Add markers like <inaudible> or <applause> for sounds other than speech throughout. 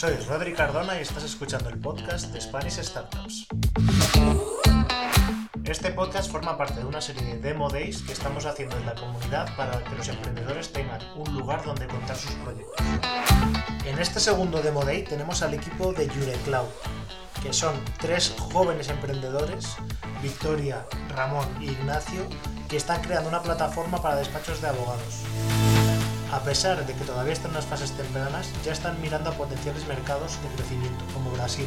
Soy Rodri Cardona y estás escuchando el podcast de Spanish Startups. Este podcast forma parte de una serie de Demo Days que estamos haciendo en la comunidad para que los emprendedores tengan un lugar donde contar sus proyectos. En este segundo Demo Day tenemos al equipo de Cloud, que son tres jóvenes emprendedores, Victoria, Ramón y Ignacio, que están creando una plataforma para despachos de abogados. A pesar de que todavía están en las fases tempranas, ya están mirando a potenciales mercados de crecimiento, como Brasil,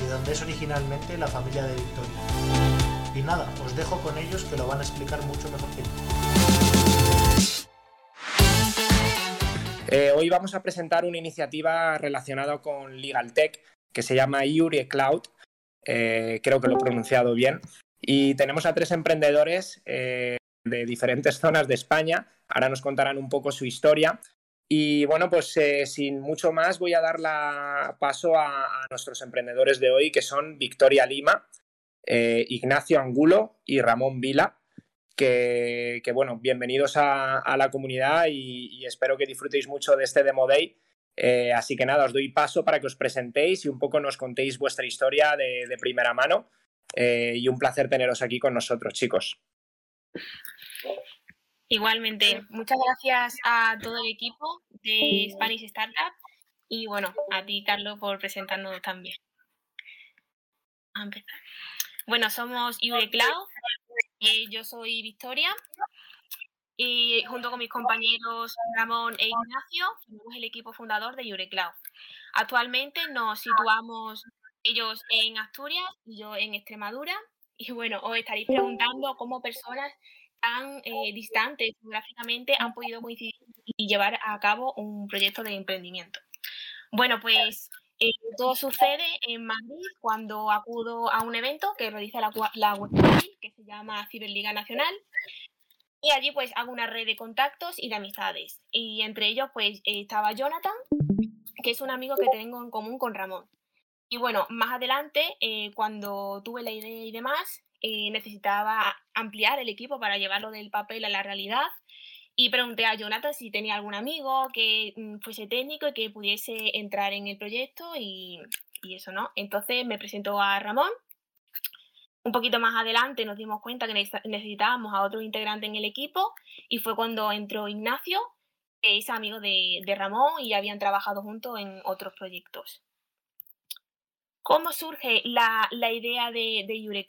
de donde es originalmente la familia de Victoria. Y nada, os dejo con ellos que lo van a explicar mucho mejor que yo. Eh, hoy vamos a presentar una iniciativa relacionada con Legal Tech que se llama Iure Cloud. Eh, creo que lo he pronunciado bien. Y tenemos a tres emprendedores eh, de diferentes zonas de España. Ahora nos contarán un poco su historia. Y bueno, pues eh, sin mucho más voy a dar la paso a, nuestros emprendedores de hoy, que son Victoria Lima, eh, Ignacio Angulo y Ramón Vila. Que, bueno, bienvenidos a, la comunidad y, espero que disfrutéis mucho de este Demo Day. Eh, así que nada, os doy paso para que os presentéis y un poco nos contéis vuestra historia de, de primera mano. y un placer teneros aquí con nosotros, chicos. Igualmente, muchas gracias a todo el equipo de Spanish Startup y bueno, a ti, Carlos, por presentarnos también. A empezar. Bueno, somos Iure Cloud, eh, yo soy Victoria y junto con mis compañeros Ramón e Ignacio somos el equipo fundador de Iure Cloud. Actualmente nos situamos ellos en Asturias y yo en Extremadura y bueno, os estaréis preguntando cómo personas tan eh, distantes geográficamente han podido coincidir y llevar a cabo un proyecto de emprendimiento. Bueno, pues eh, todo sucede en Madrid cuando acudo a un evento que realiza la, la que se llama Ciberliga Nacional. Y allí pues hago una red de contactos y de amistades. Y entre ellos pues estaba Jonathan, que es un amigo que tengo en común con Ramón. Y bueno, más adelante, eh, cuando tuve la idea y demás, eh, necesitaba ampliar el equipo para llevarlo del papel a la realidad. Y pregunté a Jonathan si tenía algún amigo que mm, fuese técnico y que pudiese entrar en el proyecto y, y eso, ¿no? Entonces me presentó a Ramón. Un poquito más adelante nos dimos cuenta que necesitábamos a otro integrante en el equipo y fue cuando entró Ignacio, que es amigo de, de Ramón y habían trabajado juntos en otros proyectos. ¿Cómo surge la, idea de, de?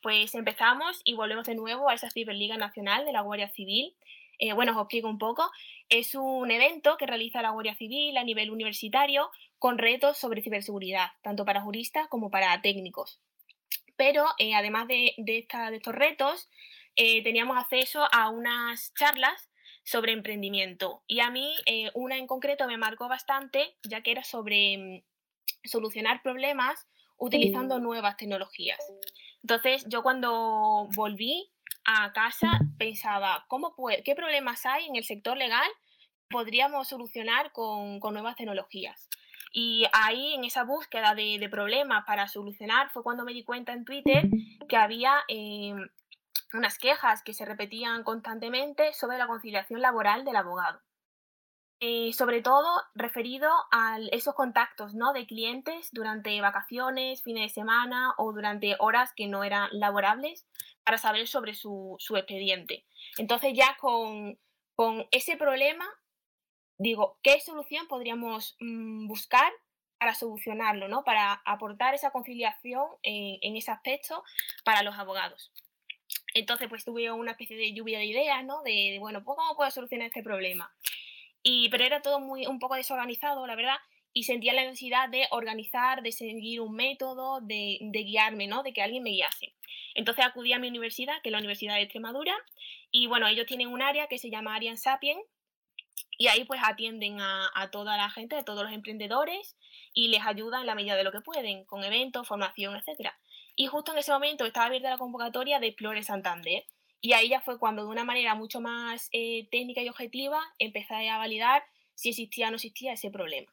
Pues empezamos y volvemos de nuevo a esa Ciberliga Nacional de la Guardia Civil. Eh, bueno, os explico un poco. Es un evento que realiza la Guardia Civil a nivel universitario con retos sobre ciberseguridad, tanto para juristas como para técnicos. Pero eh, además de, de, estos retos, eh, teníamos acceso a unas charlas sobre emprendimiento. Y a mí una en concreto me marcó bastante, ya que era sobre mm, solucionar problemas utilizando nuevas tecnologías. Entonces, yo cuando volví a casa pensaba, ¿cómo ¿qué problemas hay en el sector legal podríamos solucionar con, nuevas tecnologías? Y ahí, en esa búsqueda de, problemas para solucionar, fue cuando me di cuenta en Twitter que había em, unas quejas que se repetían constantemente sobre la conciliación laboral del abogado. Eh, sobre todo referido a esos contactos ¿no? de clientes durante vacaciones, fines de semana o durante horas que no eran laborables para saber sobre su, expediente. Entonces ya con, ese problema, digo, ¿qué solución podríamos mm, buscar para solucionarlo, ¿no? para aportar esa conciliación en, ese aspecto para los abogados? Entonces, pues tuve una especie de lluvia de ideas, ¿no? De, bueno, pues, ¿cómo puedo solucionar este problema? Y, pero era todo muy, un poco desorganizado, la verdad, y sentía la necesidad de organizar, de seguir un método, de, guiarme, ¿no? De que alguien me guiase. Entonces acudí a mi universidad, que es la Universidad de Extremadura, y bueno, ellos tienen un área que se llama Arian Sapien, y ahí pues atienden a, a, toda la gente, a todos los emprendedores, y les ayudan en la medida de lo que pueden, con eventos, formación, etc. Y justo en ese momento estaba abierta la convocatoria de Explore Santander, y ahí ya fue cuando de una manera mucho más eh, técnica y objetiva empecé a validar si existía o no existía ese problema.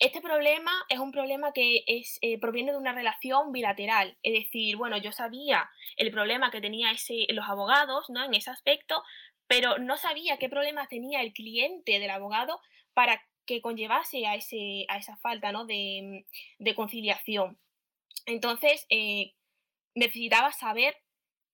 Este problema es un problema que es, eh, proviene de una relación bilateral, es decir, bueno, yo sabía el problema que tenía ese, los abogados ¿no? en ese aspecto, pero no sabía qué problemas tenía el cliente del abogado para que conllevase a, ese, a esa falta ¿no? de, conciliación. Entonces, eh, necesitaba saber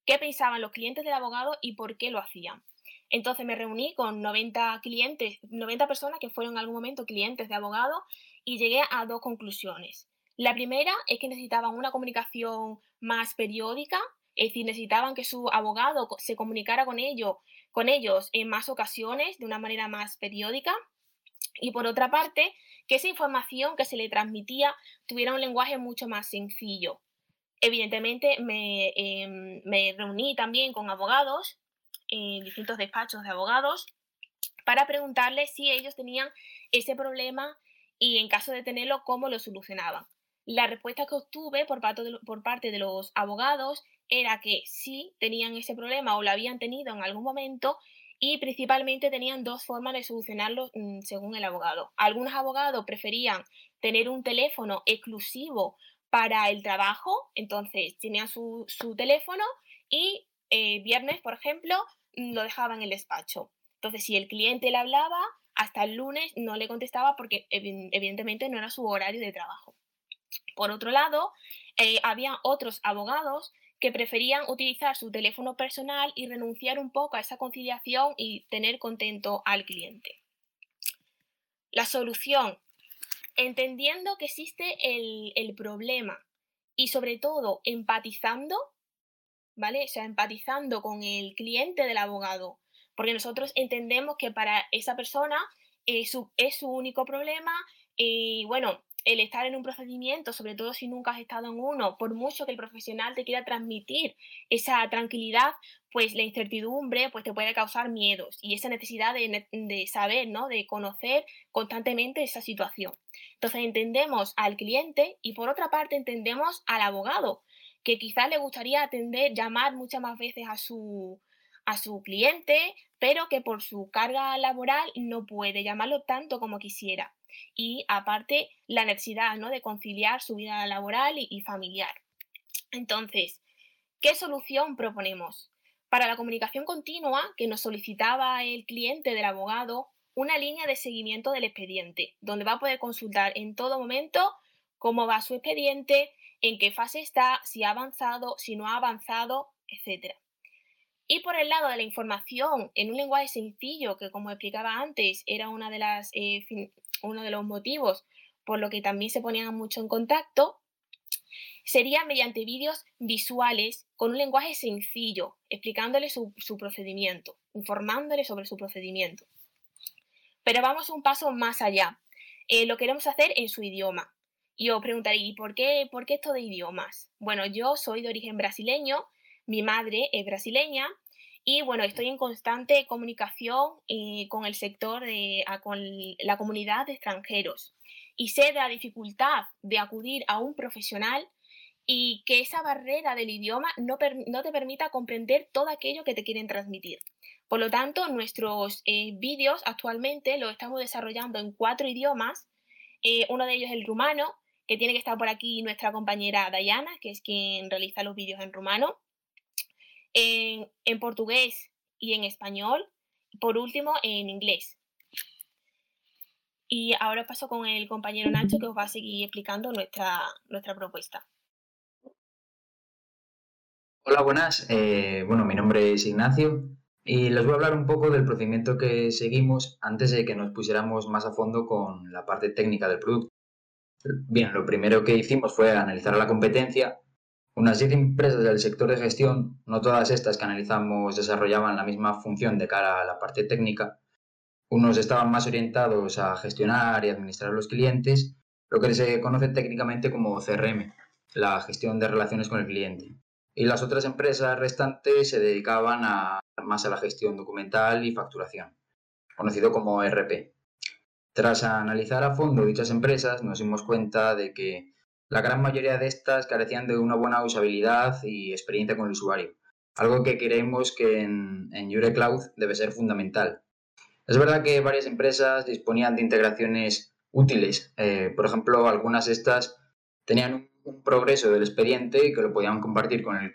qué pensaban los clientes del abogado y por qué lo hacían. Entonces me reuní con 90 clientes, 90 personas que fueron en algún momento clientes de abogado y llegué a dos conclusiones. La primera es que necesitaban una comunicación más periódica, es decir, necesitaban que su abogado se comunicara con ellos, con ellos en más ocasiones, de una manera más periódica. Y por otra parte, que esa información que se le transmitía tuviera un lenguaje mucho más sencillo. Evidentemente me, em, reuní también con abogados en distintos despachos de abogados para preguntarles si ellos tenían ese problema y en caso de tenerlo, cómo lo solucionaban. La respuesta que obtuve por parte, de, por parte de los abogados era que sí tenían ese problema o lo habían tenido en algún momento y principalmente tenían dos formas de solucionarlo mm, según el abogado. Algunos abogados preferían tener un teléfono exclusivo para el trabajo, entonces tenían su, teléfono y eh, viernes, por ejemplo, lo dejaban en el despacho. Entonces, si el cliente le hablaba, hasta el lunes no le contestaba porque evidentemente no era su horario de trabajo. Por otro lado, eh, había otros abogados que preferían utilizar su teléfono personal y renunciar un poco a esa conciliación y tener contento al cliente. La solución, entendiendo que existe el, problema y sobre todo empatizando, ¿vale? O sea, empatizando con el cliente del abogado, porque nosotros entendemos que para esa persona eh, es su único problema y bueno, el estar en un procedimiento, sobre todo si nunca has estado en uno, por mucho que el profesional te quiera transmitir esa tranquilidad, pues la incertidumbre pues te puede causar miedos y esa necesidad de, saber, ¿no? de conocer constantemente esa situación. Entonces entendemos al cliente y por otra parte entendemos al abogado, que quizás le gustaría atender, llamar muchas más veces a su, a su cliente, pero que por su carga laboral no puede llamarlo tanto como quisiera y aparte la necesidad ¿no? de conciliar su vida laboral y, familiar. Entonces, ¿qué solución proponemos? Para la comunicación continua que nos solicitaba el cliente del abogado, una línea de seguimiento del expediente, donde va a poder consultar en todo momento cómo va su expediente, en qué fase está, si ha avanzado, si no ha avanzado, etc. Y por el lado de la información en un lenguaje sencillo, que como explicaba antes, era una de las eh, uno de los motivos por lo que también se ponían mucho en contacto, sería mediante vídeos visuales con un lenguaje sencillo, explicándole su, procedimiento, informándole sobre su procedimiento. Pero vamos un paso más allá. Eh, lo queremos hacer en su idioma. Y os preguntaréis, ¿y por qué, por qué esto de idiomas? Bueno, yo soy de origen brasileño, mi madre es brasileña y bueno, estoy en constante comunicación eh, con el sector, con la comunidad de extranjeros. Y sé de la dificultad de acudir a un profesional y que esa barrera del idioma no, te permita comprender todo aquello que te quieren transmitir. Por lo tanto, nuestros eh, vídeos actualmente los estamos desarrollando en cuatro idiomas. Eh, uno de ellos es el rumano, que tiene que estar por aquí nuestra compañera Dayana, que es quien realiza los vídeos en rumano en, portugués y en español, por último en inglés. Y ahora paso con el compañero Nacho que os va a seguir explicando nuestra, nuestra propuesta. Hola, buenas. Eh, bueno, mi nombre es Ignacio y les voy a hablar un poco del procedimiento que seguimos antes de que nos pusiéramos más a fondo con la parte técnica del producto. Bien, lo primero que hicimos fue analizar la competencia unas 10 empresas del sector de gestión, no todas estas que analizamos desarrollaban la misma función de cara a la parte técnica. Unos estaban más orientados a gestionar y administrar los clientes, lo que se conoce técnicamente como CRM, la gestión de relaciones con el cliente. Y las otras empresas restantes se dedicaban a, más a la gestión documental y facturación, conocido como ERP. Tras analizar a fondo dichas empresas, nos dimos cuenta de que la gran mayoría de estas carecían de una buena usabilidad y experiencia con el usuario, algo que creemos que en, en Cloud debe ser fundamental. Es verdad que varias empresas disponían de integraciones útiles, eh, por ejemplo, algunas de estas tenían un, progreso del expediente que lo podían compartir con el,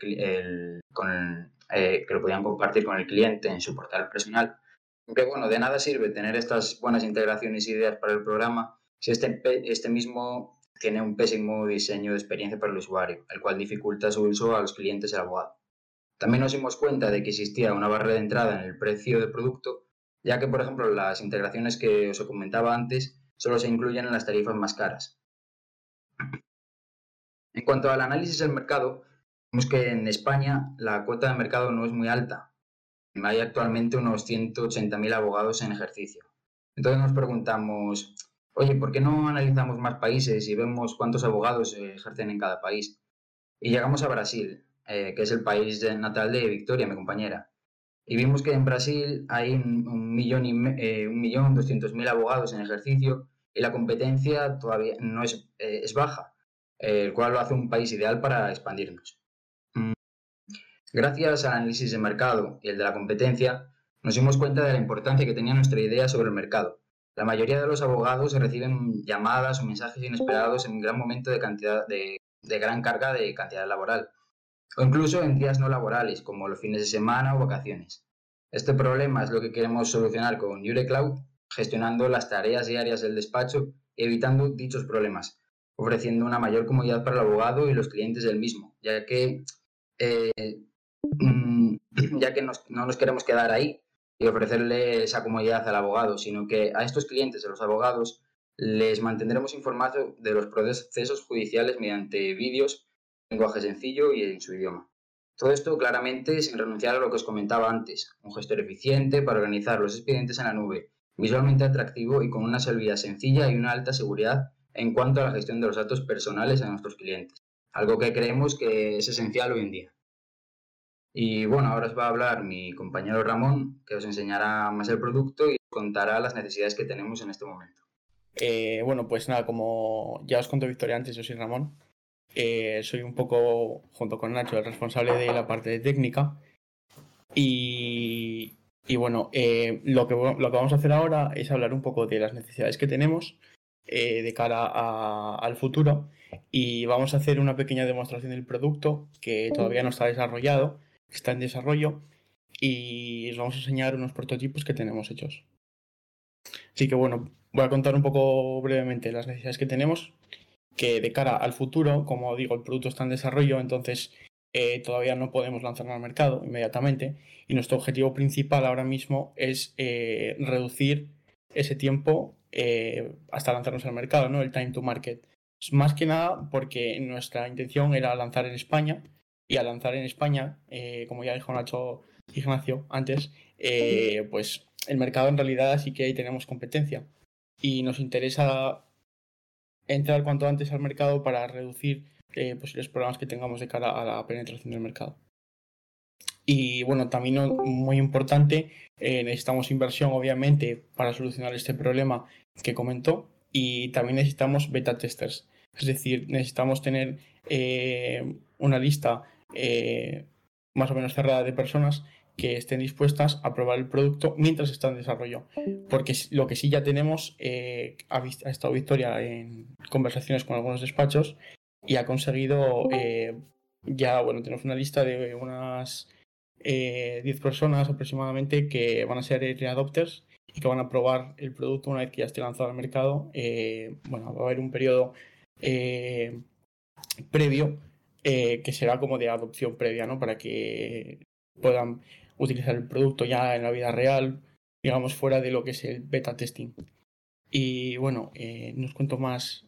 eh, que lo podían compartir con el cliente en su portal personal, Aunque bueno, de nada sirve tener estas buenas integraciones e ideas para el programa si este, este mismo tiene un pésimo diseño de experiencia para el usuario, el cual dificulta su uso a los clientes del abogado. También nos dimos cuenta de que existía una barrera de entrada en el precio del producto, ya que, por ejemplo, las integraciones que os comentaba antes solo se incluyen en las tarifas más caras. En cuanto al análisis del mercado, vemos que en España la cuota de mercado no es muy alta. Hay actualmente unos 180.000 abogados en ejercicio. Entonces nos preguntamos, oye, ¿por qué no analizamos más países y vemos cuántos abogados ejercen en cada país? Y llegamos a Brasil, eh, que es el país natal de Victoria, mi compañera. Y vimos que en Brasil hay un millón y eh, un millón doscientos mil abogados en ejercicio y la competencia todavía no es, eh, es baja, el cual lo hace un país ideal para expandirnos. Mm. Gracias al análisis de mercado y el de la competencia, nos dimos cuenta de la importancia que tenía nuestra idea sobre el mercado la mayoría de los abogados reciben llamadas o mensajes inesperados en un gran momento de, cantidad, de, gran carga de cantidad laboral, o incluso en días no laborales, como los fines de semana o vacaciones. Este problema es lo que queremos solucionar con Cloud, gestionando las tareas diarias del despacho y evitando dichos problemas, ofreciendo una mayor comodidad para el abogado y los clientes del mismo, ya que, eh, mm, <clears throat> ya que no nos queremos quedar ahí, y ofrecerle esa comodidad al abogado, sino que a estos clientes de los abogados les mantendremos informados de los procesos judiciales mediante vídeos, lenguaje sencillo y en su idioma. Todo esto claramente sin renunciar a lo que os comentaba antes, un gestor eficiente para organizar los expedientes en la nube, visualmente atractivo y con una salida sencilla y una alta seguridad en cuanto a la gestión de los datos personales de nuestros clientes, algo que creemos que es esencial hoy en día. Y bueno, ahora os va a hablar mi compañero Ramón, que os enseñará más el producto y os contará las necesidades que tenemos en este momento. Eh, bueno, pues nada, como ya os contó Victoria antes, yo soy Ramón. Eh, soy un poco, junto con Nacho, el responsable de la parte de técnica. Y, bueno, eh, lo, que, lo que vamos a hacer ahora es hablar un poco de las necesidades que tenemos de cara al futuro. Y vamos a hacer una pequeña demostración del producto que todavía no está desarrollado está en desarrollo y os vamos a enseñar unos prototipos que tenemos hechos. Así que bueno, voy a contar un poco brevemente las necesidades que tenemos, que de cara al futuro, como digo, el producto está en desarrollo, entonces eh, todavía no podemos lanzarlo al mercado inmediatamente y nuestro objetivo principal ahora mismo es eh, reducir ese tiempo eh, hasta lanzarnos al mercado, ¿no? el time to market. Más que nada porque nuestra intención era lanzar en España y a lanzar en España, como ya dijo Nacho Ignacio antes, pues el mercado en realidad sí que ahí tenemos competencia y nos interesa entrar cuanto antes al mercado para reducir eh, posibles problemas que tengamos de cara a la penetración del mercado. Y bueno, también muy importante, necesitamos inversión obviamente para solucionar este problema que comentó y también necesitamos beta testers. Es decir, necesitamos tener una lista eh, más o menos cerrada de personas que estén dispuestas a probar el producto mientras está en desarrollo. Porque lo que sí ya tenemos, eh, ha, estado Victoria en conversaciones con algunos despachos y ha conseguido, eh, ya, bueno, tenemos una lista de unas 10 personas aproximadamente que van a ser early y que van a probar el producto una vez que ya esté lanzado al mercado. bueno, va a haber un periodo previo eh, que será como de adopción previa, ¿no? Para que puedan utilizar el producto ya en la vida real, digamos, fuera de lo que es el beta testing. Y bueno, eh, no os cuento más,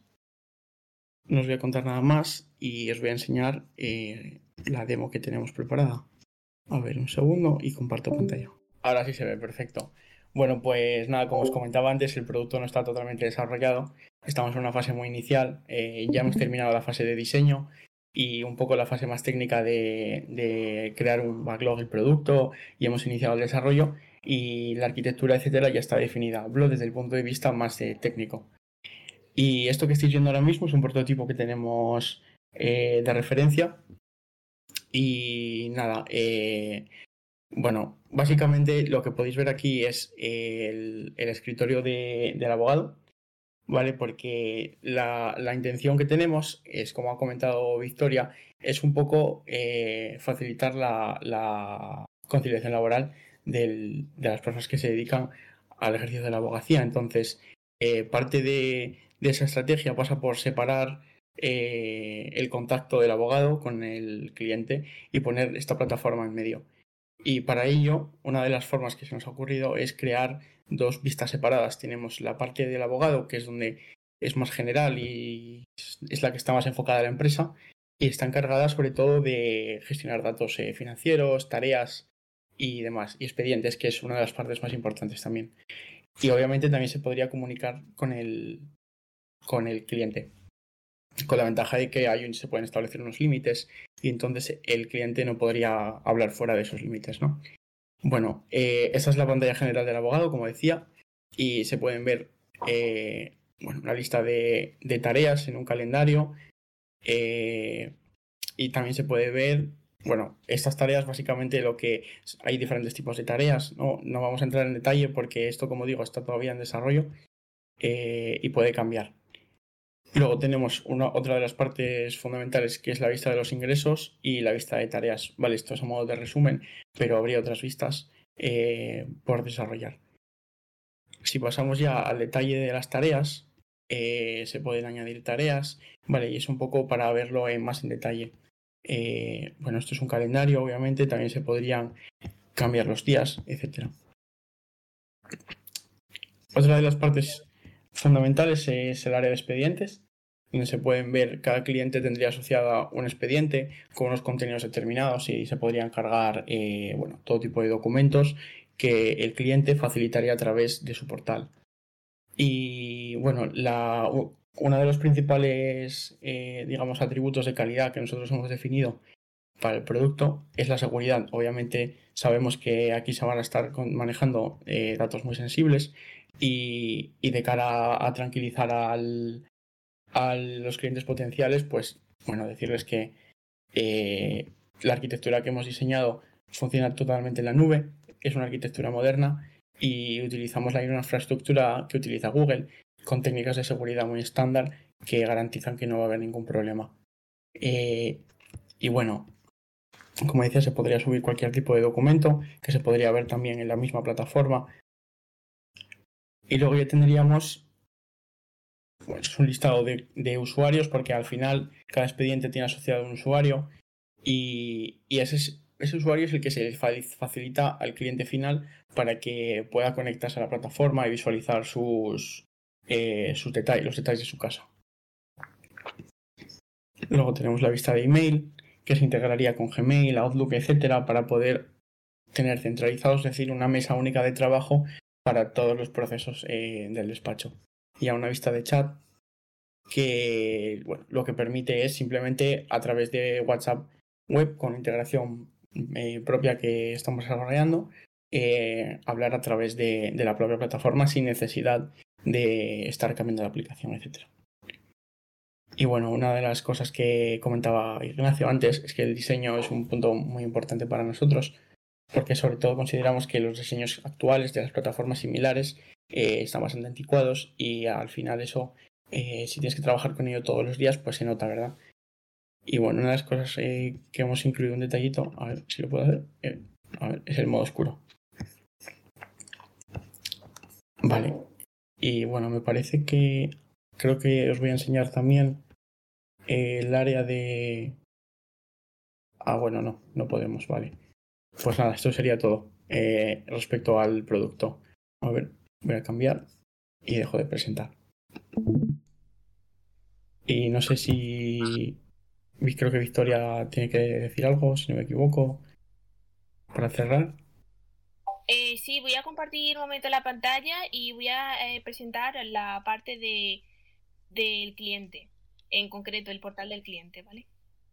no os voy a contar nada más y os voy a enseñar eh, la demo que tenemos preparada. A ver, un segundo y comparto pantalla. Ahora sí se ve, perfecto. Bueno, pues nada, como os comentaba antes, el producto no está totalmente desarrollado. Estamos en una fase muy inicial. ya hemos terminado la fase de diseño y un poco la fase más técnica de, crear un backlog del producto y hemos iniciado el desarrollo y la arquitectura, etcétera, ya está definida. Hablo desde el punto de vista más técnico. Y esto que estáis viendo ahora mismo es un prototipo que tenemos eh, de referencia. Y nada, eh, bueno, básicamente lo que podéis ver aquí es el, escritorio del abogado ¿vale? Porque la, intención que tenemos es, como ha comentado Victoria, es un poco eh, facilitar la, conciliación laboral de las personas que se dedican al ejercicio de la abogacía. Entonces, eh, parte de, esa estrategia pasa por separar eh, el contacto del abogado con el cliente y poner esta plataforma en medio. Y para ello, una de las formas que se nos ha ocurrido es crear dos vistas separadas. Tenemos la parte del abogado, que es donde es más general y es la que está más enfocada a la empresa, y está encargada sobre todo de gestionar datos eh, financieros, tareas y demás, y expedientes, que es una de las partes más importantes también. Y obviamente también se podría comunicar con el, con el cliente, con la ventaja de que hay, se pueden establecer unos límites y entonces el cliente no podría hablar fuera de esos límites, ¿no? Bueno, eh, esa es la pantalla general del abogado, como decía, y se pueden ver eh, bueno, una lista de, tareas en un calendario eh, y también se puede ver, bueno, estas tareas básicamente lo que hay diferentes tipos de tareas, no, no vamos a entrar en detalle porque esto, como digo, está todavía en desarrollo y puede cambiar. Luego tenemos una, otra de las partes fundamentales que es la vista de los ingresos y la vista de tareas. Vale, esto es a modo de resumen, pero habría otras vistas eh, por desarrollar. Si pasamos ya al detalle de las tareas, eh, se pueden añadir tareas, vale, y es un poco para verlo más en detalle. Eh, bueno, esto es un calendario, obviamente, también se podrían cambiar los días, etc. Otra de las partes fundamentales es el área de expedientes, donde se pueden ver, cada cliente tendría asociada un expediente con unos contenidos determinados y se podrían cargar eh, bueno, todo tipo de documentos que el cliente facilitaría a través de su portal. Y bueno, la, uno de los principales, eh, digamos, atributos de calidad que nosotros hemos definido para el producto es la seguridad. Obviamente sabemos que aquí se van a estar manejando eh, datos muy sensibles y, de cara a, tranquilizar a los clientes potenciales, pues bueno, decirles que eh, la arquitectura que hemos diseñado funciona totalmente en la nube, es una arquitectura moderna y utilizamos la misma infraestructura que utiliza Google con técnicas de seguridad muy estándar que garantizan que no va a haber ningún problema. Eh, y bueno, como decía, se podría subir cualquier tipo de documento que se podría ver también en la misma plataforma y luego ya tendríamos pues, un listado de, usuarios, porque al final cada expediente tiene asociado un usuario y, ese, ese usuario es el que se facilita al cliente final para que pueda conectarse a la plataforma y visualizar sus, eh, sus detalles, los detalles de su casa. Luego tenemos la vista de email, que se integraría con Gmail, Outlook, etcétera, para poder tener centralizados, es decir, una mesa única de trabajo para todos los procesos eh, del despacho. Y a una vista de chat que lo que permite es simplemente a través de WhatsApp web con integración eh, propia que estamos desarrollando, eh, hablar a través de, la propia plataforma sin necesidad de estar cambiando de aplicación, etc. Y bueno, una de las cosas que comentaba Ignacio antes es que el diseño es un punto muy importante para nosotros porque sobre todo consideramos que los diseños actuales de las plataformas similares eh, están bastante anticuados y al final eso, eh, si tienes que trabajar con ello todos los días, pues se nota, ¿verdad? Y bueno, una de las cosas eh, que hemos incluido un detallito, a ver si lo puedo hacer, a ver, es el modo oscuro. Vale. Y bueno, me parece que creo que os voy a enseñar también el área de... Ah, bueno, no, no podemos, vale. Pues nada, esto sería todo eh, respecto al producto. A ver, voy a cambiar y dejo de presentar. Y no sé si. Creo que Victoria tiene que decir algo, si no me equivoco, para cerrar. Eh, sí, voy a compartir un momento la pantalla y voy a eh, presentar la parte de, del cliente, en concreto el portal del cliente, ¿vale?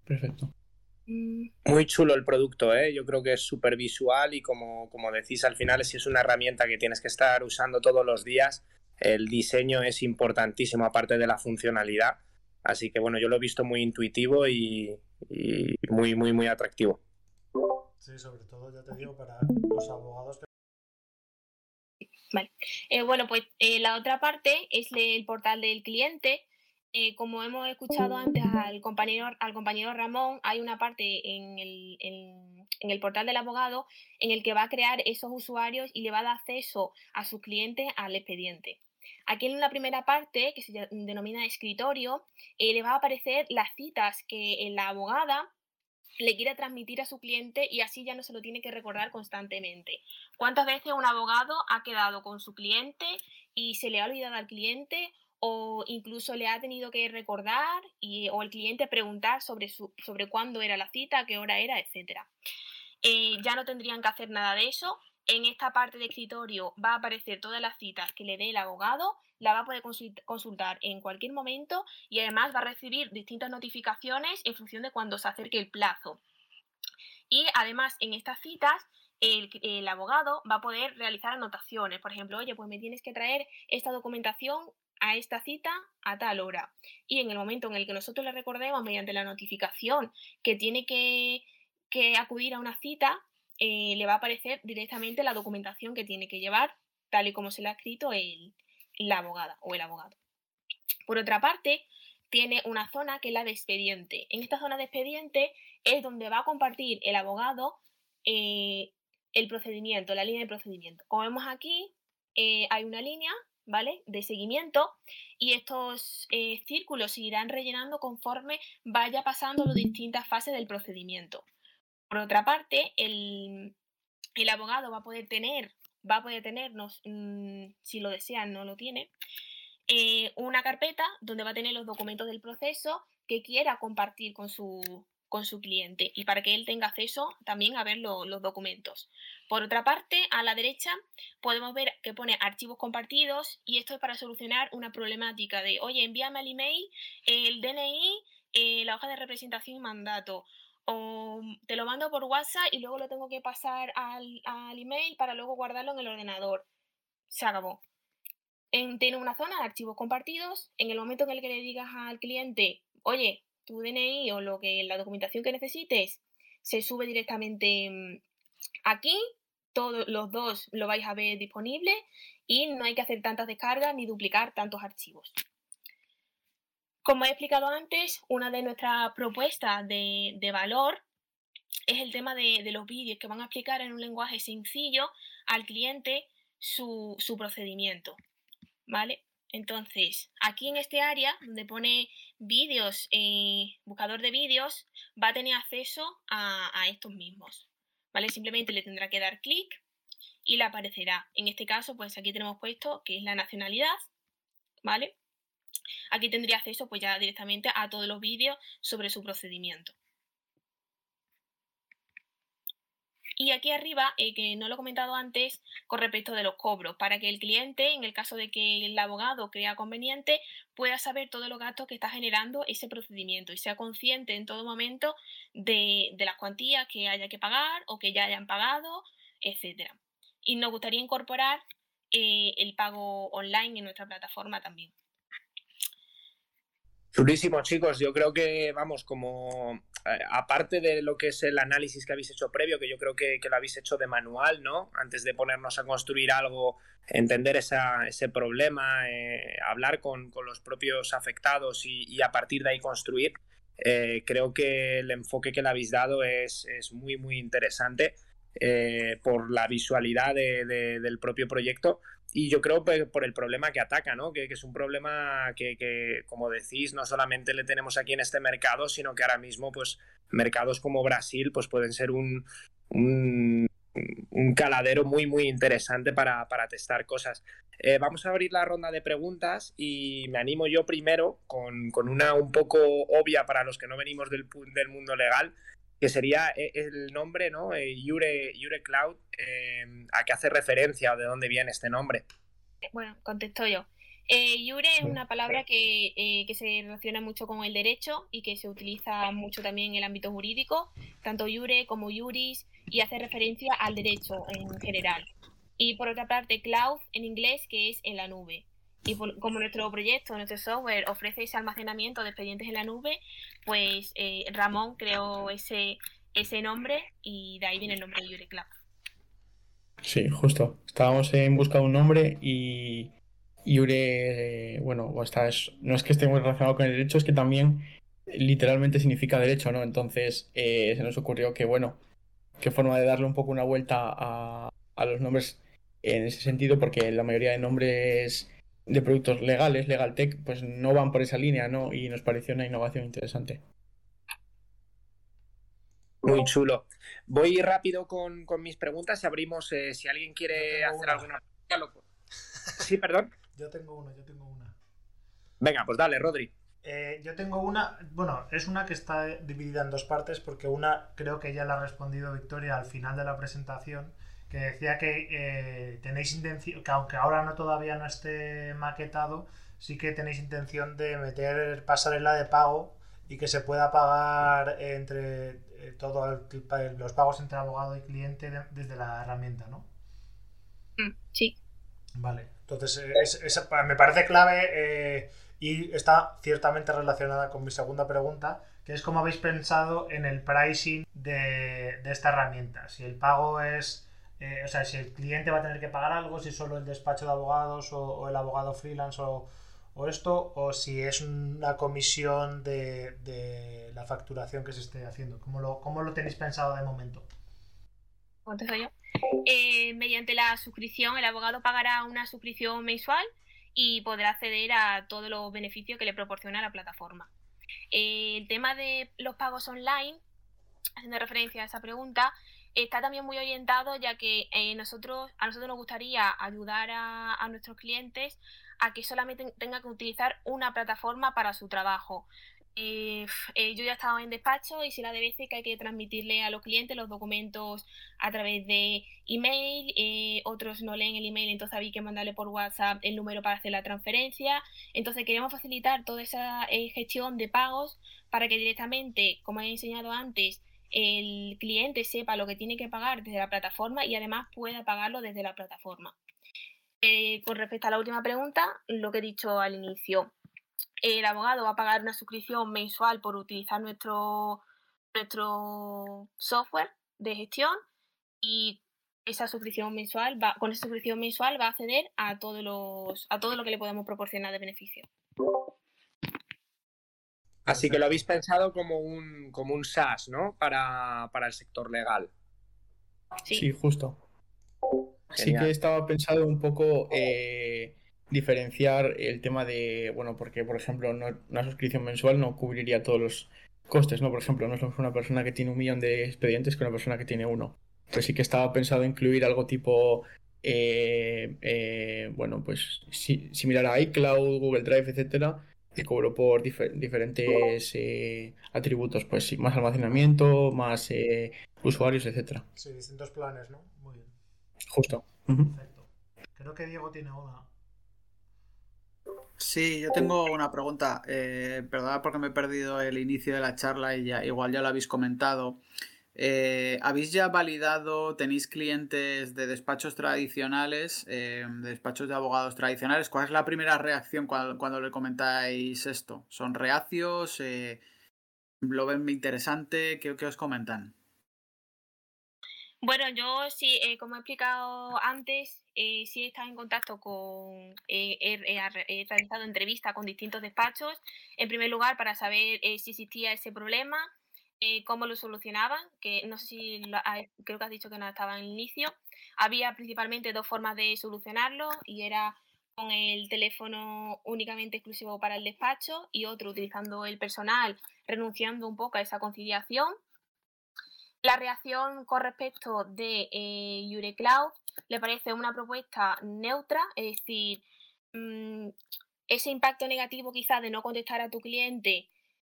Perfecto. Mm. Muy chulo el producto, ¿eh? yo creo que es súper visual y como, como decís al final, si es una herramienta que tienes que estar usando todos los días, el diseño es importantísimo aparte de la funcionalidad. Así que bueno, yo lo he visto muy intuitivo y, muy, muy, muy atractivo. Sí, sobre todo, ya te digo, para los abogados. Vale. Eh, bueno, pues eh, la otra parte es el portal del cliente eh, como hemos escuchado antes al compañero, al compañero Ramón, hay una parte en el, en, el, portal del abogado en el que va a crear esos usuarios y le va a dar acceso a sus clientes al expediente. Aquí en la primera parte, que se denomina escritorio, eh, le va a aparecer las citas que la abogada le quiere transmitir a su cliente y así ya no se lo tiene que recordar constantemente. ¿Cuántas veces un abogado ha quedado con su cliente y se le ha olvidado al cliente o incluso le ha tenido que recordar y, o el cliente preguntar sobre, su, sobre cuándo era la cita, qué hora era, etc. Eh, ya no tendrían que hacer nada de eso. En esta parte de escritorio va a aparecer todas las citas que le dé el abogado, la va a poder consultar en cualquier momento y además va a recibir distintas notificaciones en función de cuando se acerque el plazo. Y además en estas citas el, el, abogado va a poder realizar anotaciones. Por ejemplo, oye, pues me tienes que traer esta documentación a esta cita a tal hora. Y en el momento en el que nosotros le recordemos mediante la notificación que tiene que, acudir a una cita, eh, le va a aparecer directamente la documentación que tiene que llevar, tal y como se le ha escrito el, la abogada o el abogado. Por otra parte, tiene una zona que es la de expediente. En esta zona de expediente es donde va a compartir el abogado eh, el procedimiento, la línea de procedimiento. Como vemos aquí, eh, hay una línea ¿vale? De seguimiento y estos eh, círculos se irán rellenando conforme vaya pasando las distintas fases del procedimiento. Por otra parte, el, abogado va a poder tener, va a poder tenernos, mm, si lo desean, no lo tiene, eh, una carpeta donde va a tener los documentos del proceso que quiera compartir con su, con su cliente y para que él tenga acceso también a ver los documentos. Por otra parte, a la derecha podemos ver que pone archivos compartidos y esto es para solucionar una problemática de, oye, envíame al email el DNI, eh, la hoja de representación y mandato. O te lo mando por WhatsApp y luego lo tengo que pasar al, email para luego guardarlo en el ordenador. Se acabó. tiene una zona de archivos compartidos. En el momento en el que le digas al cliente, oye, tu DNI o lo que la documentación que necesites se sube directamente mm, aquí. Todos los dos lo vais a ver disponible y no hay que hacer tantas descargas ni duplicar tantos archivos. Como he explicado antes, una de nuestras propuestas de, valor es el tema de, los vídeos que van a explicar en un lenguaje sencillo al cliente su, su procedimiento. ¿Vale? Entonces, aquí en este área donde pone vídeos, eh, buscador de vídeos, va a tener acceso a, estos mismos. ¿Vale? Simplemente le tendrá que dar clic y le aparecerá. En este caso, pues aquí tenemos puesto que es la nacionalidad, ¿vale? Aquí tendría acceso pues ya directamente a todos los vídeos sobre su procedimiento. Y aquí arriba, eh, que no lo he comentado antes, con respecto de los cobros, para que el cliente, en el caso de que el abogado crea conveniente, pueda saber todos los gastos que está generando ese procedimiento y sea consciente en todo momento de, las cuantías que haya que pagar o que ya hayan pagado, etc. Y nos gustaría incorporar eh, el pago online en nuestra plataforma también. Chulísimo, chicos. Yo creo que, vamos, como aparte de lo que es el análisis que habéis hecho previo, que yo creo que, lo habéis hecho de manual, ¿no? Antes de ponernos a construir algo, entender ese problema, eh, hablar con, los propios afectados y, a partir de ahí construir. Eh, creo que el enfoque que le habéis dado es, muy, muy interesante por la visualidad del propio proyecto y yo creo pues, por el problema que ataca, ¿no? Que, es un problema que, como decís, no solamente le tenemos aquí en este mercado, sino que ahora mismo, pues, mercados como Brasil, pues pueden ser un, un, caladero muy, muy interesante para, testar cosas. Eh, vamos a abrir la ronda de preguntas y me animo yo primero con, con, una un poco obvia para los que no venimos del, del mundo legal, que sería eh, el nombre, ¿no? Eh, Yure, Cloud, em, ¿a qué hace referencia o de dónde viene este nombre? Bueno, contesto yo. Eh, Yure es una palabra que, que, se relaciona mucho con el derecho y que se utiliza mucho también en el ámbito jurídico, tanto Yure como Yuris, y hace referencia al derecho en general. Y por otra parte, cloud en inglés, que es en la nube. Y como nuestro proyecto, nuestro software ofrece ese almacenamiento de expedientes en la nube, pues eh, Ramón creó ese, ese nombre y de ahí viene el nombre de Yuri Cloud. Sí, justo. Estábamos en busca de un nombre y, Iure, bueno, no es que esté muy relacionado con el derecho, es que también literalmente significa derecho, ¿no? Entonces eh, se nos ocurrió que, bueno, qué forma de darle un poco una vuelta a, a los nombres en ese sentido, porque la mayoría de nombres de productos legales, Legal Tech, pues no van por esa línea, ¿no? Y nos pareció una innovación interesante. Muy chulo. Voy rápido con, mis preguntas y abrimos eh, si alguien quiere hacer alguna pregunta. Sí, perdón. Yo tengo una, yo tengo una. Venga, pues dale, Rodri. Eh, yo tengo una, bueno, es una que está dividida en dos partes porque una creo que ya la ha respondido Victoria al final de la presentación que decía que eh, tenéis intención, que aunque ahora no todavía no esté maquetado, sí que tenéis intención de meter pasarela de pago y que se pueda pagar entre eh, todos los pagos entre abogado y cliente desde la herramienta, ¿no? Mm, sí. Vale, entonces eh, me parece clave y está ciertamente relacionada con mi segunda pregunta, que es cómo habéis pensado en el pricing de, de esta herramienta. Si el pago es eh, o sea, si el cliente va a tener que pagar algo, si solo el despacho de abogados o, el abogado freelance o, esto, o si es una comisión de, la facturación que se esté haciendo. ¿Cómo lo, tenéis pensado de momento? yo. Eh, mediante la suscripción, el abogado pagará una suscripción mensual y podrá acceder a todos los beneficios que le proporciona la plataforma. el tema de los pagos online, haciendo referencia a esa pregunta, está también muy orientado ya que eh, nosotros, a nosotros nos gustaría ayudar a, nuestros clientes a que solamente tengan que utilizar una plataforma para su trabajo. Eh, eh, yo ya he estado en despacho y si la de veces que hay que transmitirle a los clientes los documentos a través de email, otros no leen el email, entonces había que mandarle por WhatsApp el número para hacer la transferencia. Entonces queremos facilitar toda esa gestión de pagos para que directamente, como he enseñado antes, el cliente sepa lo que tiene que pagar desde la plataforma y además pueda pagarlo desde la plataforma. Eh, con respecto a la última pregunta, lo que he dicho al inicio, el abogado va a pagar una suscripción mensual por utilizar nuestro, nuestro software de gestión y esa suscripción mensual va, con esa suscripción mensual va a acceder a todos los a todo lo que le podemos proporcionar de beneficio. Así que lo habéis pensado como un, como un SaaS, ¿no? Para, el sector legal. Sí, justo. Sí que estaba pensado un poco eh, diferenciar el tema de, bueno, porque por ejemplo una suscripción mensual no cubriría todos los costes, ¿no? Por ejemplo, no es una persona que tiene un millón de expedientes que una persona que tiene uno. Entonces sí que estaba pensado incluir algo tipo, eh, eh, bueno, pues similar a iCloud, Google Drive, etcétera, que cobro por diferentes eh, atributos, pues más almacenamiento, más eh, usuarios, etcétera. Sí, distintos planes, ¿no? Muy bien. Justo. Perfecto. Creo que Diego tiene una. Sí, yo tengo una pregunta. Eh, perdona porque me he perdido el inicio de la charla y ya, igual ya lo habéis comentado. Eh, ¿Habéis ya validado, tenéis clientes de despachos tradicionales, eh, de despachos de abogados tradicionales? ¿Cuál es la primera reacción cuando, le comentáis esto? ¿Son reacios? Eh, ¿Lo ven interesante? ¿Qué, os comentan? Bueno, yo sí, como he explicado antes, sí he estado en contacto con, he, realizado entrevistas con distintos despachos, en primer lugar para saber si existía ese problema eh, cómo lo solucionaban, que no sé si creo que has dicho que no estaba en el inicio. Había principalmente dos formas de solucionarlo y era con el teléfono únicamente exclusivo para el despacho y otro utilizando el personal, renunciando un poco a esa conciliación. La reacción con respecto de eh, Cloud le parece una propuesta neutra, es decir, mm, ese impacto negativo quizás de no contestar a tu cliente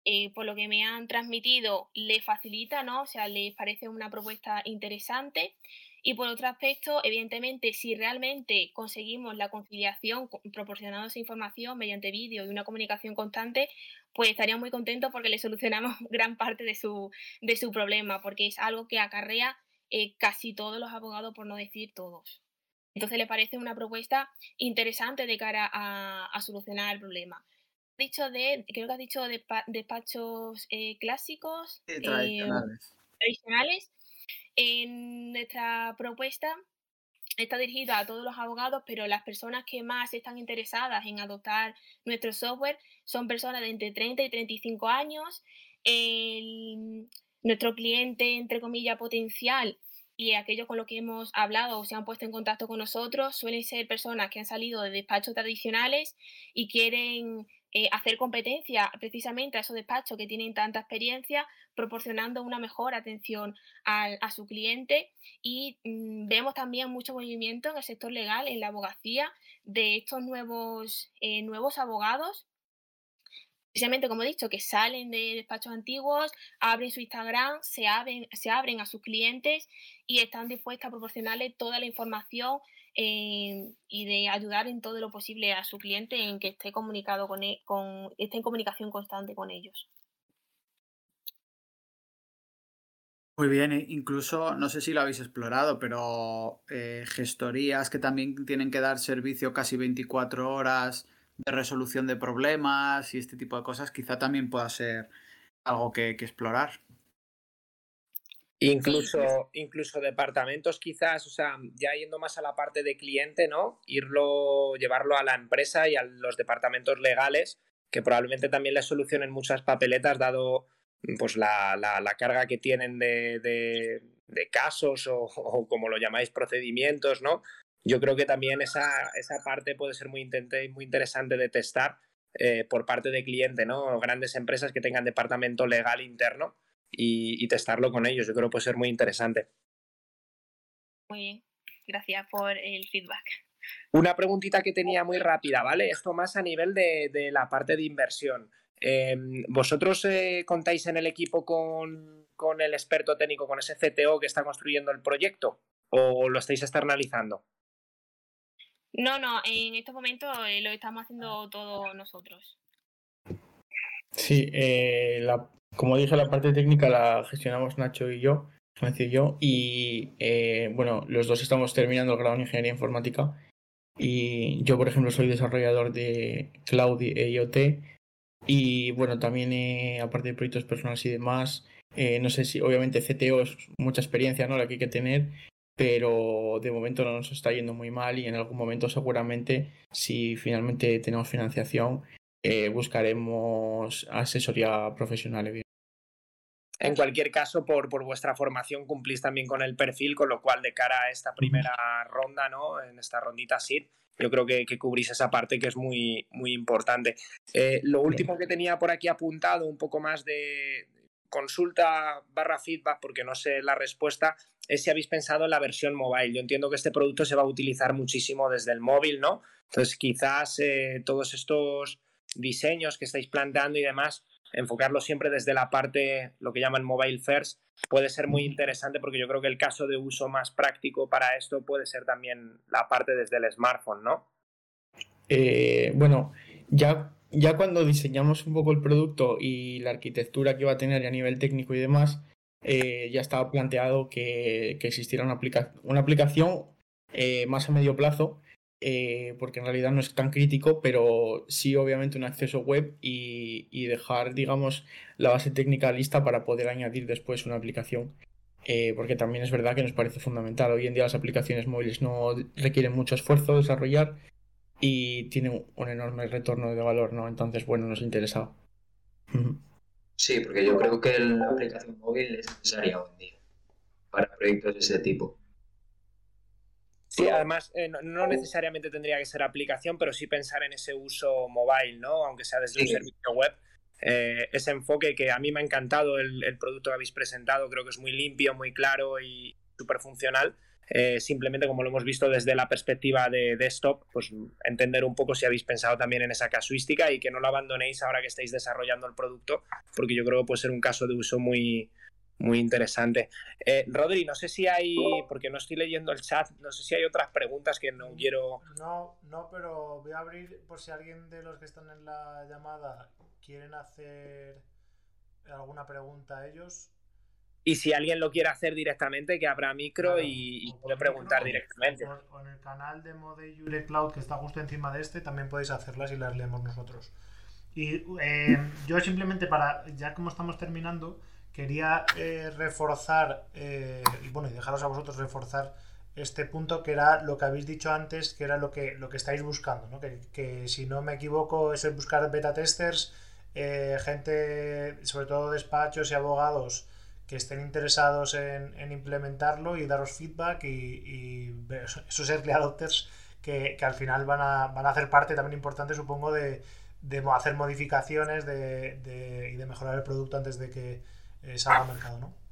eh, por lo que me han transmitido, le facilita, ¿no? O sea, les parece una propuesta interesante. Y por otro aspecto, evidentemente, si realmente conseguimos la conciliación proporcionando esa información mediante vídeo y una comunicación constante, pues estaría muy contentos porque le solucionamos <laughs> gran parte de su, de su problema, porque es algo que acarrea eh, casi todos los abogados, por no decir todos. Entonces le parece una propuesta interesante de cara a solucionar el problema dicho de, creo que has dicho de despachos eh, clásicos, eh, tradicionales. tradicionales. En nuestra propuesta está dirigido a todos los abogados, pero las personas que más están interesadas en adoptar nuestro software son personas de entre 30 y 35 años. nuestro cliente, entre comillas, potencial y aquellos con los que hemos hablado o se han puesto en contacto con nosotros suelen ser personas que han salido de despachos tradicionales y quieren eh, hacer competencia precisamente a esos despachos que tienen tanta experiencia, proporcionando una mejor atención a su cliente. Y mm, vemos también mucho movimiento en el sector legal, en la abogacía, de estos nuevos, eh, nuevos abogados precisamente como he dicho, que salen de despachos antiguos, abren su Instagram, se abren, se abren a sus clientes y están dispuestas a proporcionarle toda la información eh, y de ayudar en todo lo posible a su cliente en que esté comunicado con, e, con esté en comunicación constante con ellos. Muy bien, e incluso no sé si lo habéis explorado, pero eh, gestorías que también tienen que dar servicio casi 24 horas de resolución de problemas y este tipo de cosas, quizá también pueda ser algo que, explorar. Incluso, incluso departamentos quizás, o sea, ya yendo más a la parte de cliente, ¿no? Irlo, llevarlo a la empresa y a los departamentos legales, que probablemente también les solucionen muchas papeletas, dado pues la, la, carga que tienen de, de, casos o, o, como lo llamáis, procedimientos, ¿no? yo creo que también esa, esa parte puede ser muy, muy interesante de testar eh, por parte de cliente, ¿no? Grandes empresas que tengan departamento legal interno y, testarlo con ellos. Yo creo que puede ser muy interesante. Muy bien, gracias por el feedback. Una preguntita que tenía muy rápida, ¿vale? Esto más a nivel de, de la parte de inversión. Em, ¿Vosotros eh, contáis en el equipo con, con el experto técnico, con ese CTO que está construyendo el proyecto? ¿O lo estáis externalizando? No, no, en estos momentos eh, lo estamos haciendo todos nosotros. Sí, eh, la, como dije, la parte técnica la gestionamos Nacho y yo, y yo, y eh, bueno, los dos estamos terminando el grado en Ingeniería Informática y yo, por ejemplo, soy desarrollador de Cloud e IoT y bueno, también aparte de proyectos personales y demás, no sé si obviamente CTO es mucha experiencia, ¿no? La que hay que tener pero de momento no nos está yendo muy mal y en algún momento seguramente si finalmente tenemos financiación eh, buscaremos asesoría profesional. En cualquier caso, por, por, vuestra formación cumplís también con el perfil, con lo cual de cara a esta primera ronda, ¿no? En esta rondita SID, yo creo que, que, cubrís esa parte que es muy, muy importante. Eh, lo último que tenía por aquí apuntado, un poco más de consulta barra feedback, porque no sé la respuesta, es si habéis pensado en la versión mobile. Yo entiendo que este producto se va a utilizar muchísimo desde el móvil, ¿no? Entonces, quizás eh, todos estos diseños que estáis planteando y demás, enfocarlo siempre desde la parte, lo que llaman mobile first, puede ser muy interesante porque yo creo que el caso de uso más práctico para esto puede ser también la parte desde el smartphone, ¿no? Eh, bueno, ya, ya cuando diseñamos un poco el producto y la arquitectura que iba a tener a nivel técnico y demás, eh, ya estaba planteado que, existiera una, una aplicación eh, más a medio plazo, eh, porque en realidad no es tan crítico, pero sí obviamente un acceso web y, dejar, digamos, la base técnica lista para poder añadir después una aplicación. porque también es verdad que nos parece fundamental. Hoy en día las aplicaciones móviles no requieren mucho esfuerzo desarrollar y tienen un enorme retorno de valor, ¿no? Entonces, bueno, nos interesa. Sí, porque yo creo que la aplicación móvil es necesaria hoy en día para proyectos de ese tipo. Sí, además, eh, no, necesariamente tendría que ser aplicación, pero sí pensar en ese uso mobile, ¿no? Aunque sea desde un servicio web. Eh, ese enfoque que a mí me ha encantado el, el, producto que habéis presentado, creo que es muy limpio, muy claro y súper funcional. Eh, simplemente como lo hemos visto desde la perspectiva de desktop, pues entender un poco si habéis pensado también en esa casuística y que no lo abandonéis ahora que estáis desarrollando el producto, porque yo creo que puede ser un caso de uso muy, muy interesante. Eh, Rodri, no sé si hay, porque no estoy leyendo el chat, no sé si hay otras preguntas que no quiero... No, no, pero voy a abrir por si alguien de los que están en la llamada quieren hacer alguna pregunta a ellos. Y si alguien lo quiere hacer directamente, que abra micro y, puede preguntar directamente. O en el canal de Mode Yure Cloud, que está justo encima de este, también podéis hacerlas y las leemos nosotros. Y eh, yo simplemente para, ya como estamos terminando, quería eh, reforzar, eh, y bueno, y dejaros a vosotros reforzar este punto que era lo que habéis dicho antes, que era lo que, lo que estáis buscando, ¿no? que, si no me equivoco es el buscar beta testers, eh, gente, sobre todo despachos y abogados que estén interesados en, implementarlo y daros feedback y, esos early adopters que, al final van a, van a hacer parte también importante, supongo, de, hacer modificaciones de, y de mejorar el producto antes de que eh, salga al mercado, ¿no?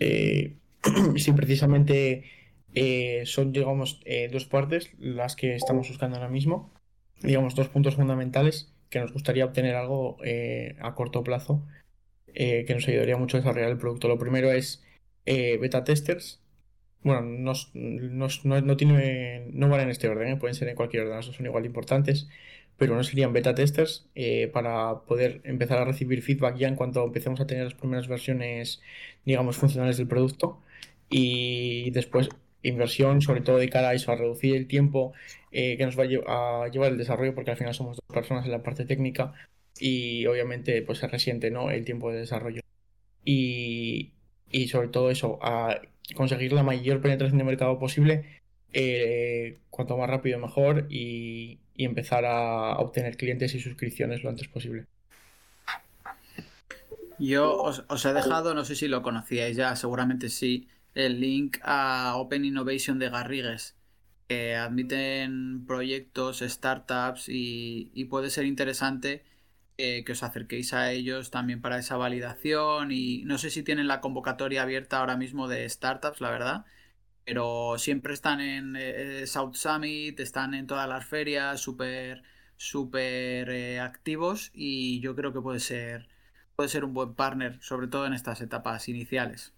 Eh, <clears throat> sí, precisamente eh, son, digamos, eh, dos partes las que estamos buscando ahora mismo. Digamos, dos puntos fundamentales que nos gustaría obtener algo a corto plazo que nos ayudaría mucho a desarrollar el producto. Lo primero es beta testers. Bueno, no, no, tiene, no van en este orden, pueden ser en cualquier orden, son igual de importantes pero no serían beta testers eh, para poder empezar a recibir feedback ya en cuanto empecemos a tener las primeras versiones, digamos, funcionales del producto. Y después inversión, sobre todo de cara a eso, a reducir el tiempo eh, que nos va a, llevar el desarrollo, porque al final somos dos personas en la parte técnica y obviamente pues se resiente ¿no? el tiempo de desarrollo. Y, y sobre todo eso, a conseguir la mayor penetración de mercado posible, eh, cuanto más rápido mejor y, y empezar a obtener clientes y suscripciones lo antes posible. Yo os, he dejado, no sé si lo conocíais ya, seguramente sí, el link a Open Innovation de Garrigues, que admiten proyectos, startups y, puede ser interesante eh, que os acerquéis a ellos también para esa validación y no sé si tienen la convocatoria abierta ahora mismo de startups, la verdad, pero siempre están en eh, South Summit, están en todas las ferias, súper súper eh, activos y yo creo que puede ser puede ser un buen partner, sobre todo en estas etapas iniciales.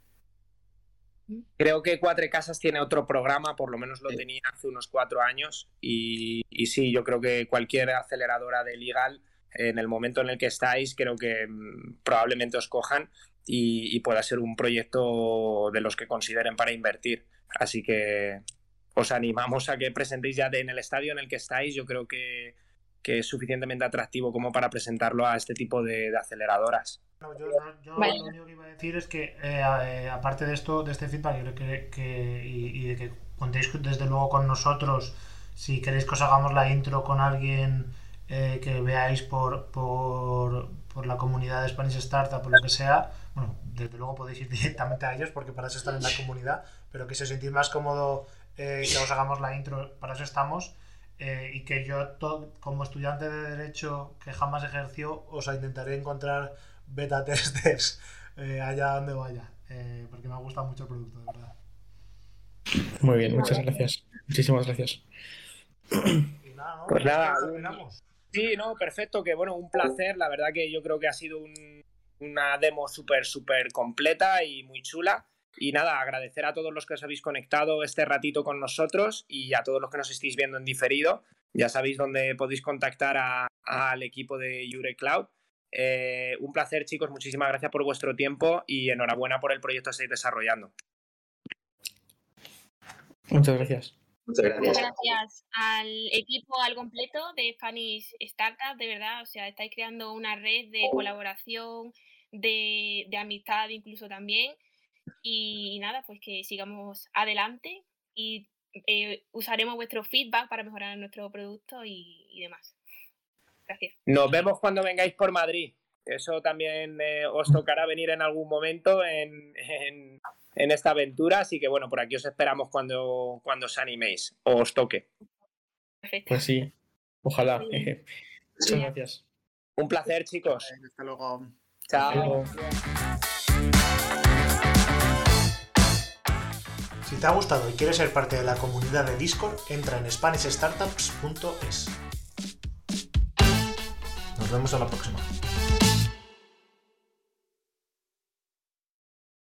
Creo que Cuatro Casas tiene otro programa, por lo menos lo tenía hace unos cuatro años, y, sí, yo creo que cualquier aceleradora de legal, en el momento en el que estáis, creo que mm, probablemente os cojan y, y pueda ser un proyecto de los que consideren para invertir. Así que os animamos a que presentéis ya en el estadio en el que estáis. Yo creo que, es suficientemente atractivo como para presentarlo a este tipo de, aceleradoras. yo, lo único que iba a decir es que, eh, eh, aparte de esto, de este feedback, creo que, y, de que contéis desde luego con nosotros, si queréis que os hagamos la intro con alguien eh, que veáis por, por, por, la comunidad de Spanish Startup, por lo que sea, bueno, desde luego podéis ir <laughs> directamente a ellos porque para eso están en la comunidad, pero que se sentís más cómodo eh, que os hagamos la intro, para eso estamos. Eh, y que yo, como estudiante de Derecho que jamás ejerció, os intentaré encontrar beta testers eh, allá donde vaya, porque me ha gustado mucho el producto, de verdad. Muy bien, muchas gracias. Muchísimas gracias. Y nada, ¿no? Pues nada, sí, no, perfecto, que bueno, un placer. La verdad que yo creo que ha sido una demo súper, súper completa y muy chula. Y nada, agradecer a todos los que os habéis conectado este ratito con nosotros y a todos los que nos estéis viendo en diferido. Ya sabéis dónde podéis contactar al equipo de Jure Cloud. Eh, un placer, chicos. Muchísimas gracias por vuestro tiempo y enhorabuena por el proyecto que estáis desarrollando. Muchas gracias. Muchas gracias. gracias al equipo al completo de Spanish Startup, de verdad. O sea, estáis creando una red de colaboración, de, de amistad incluso también. Y nada, pues que sigamos adelante y eh, usaremos vuestro feedback para mejorar nuestro producto y, demás. Gracias. Nos vemos cuando vengáis por Madrid. Eso también eh, os tocará venir en algún momento en, esta aventura. Así que bueno, por aquí os esperamos cuando, cuando os animéis o os toque. Perfecto. Pues sí, ojalá. Muchas gracias. Un placer, chicos. Hasta luego. Chao. Si te ha gustado y quieres ser parte de la comunidad de Discord, entra en SpanishStartups.es. Nos vemos a la próxima.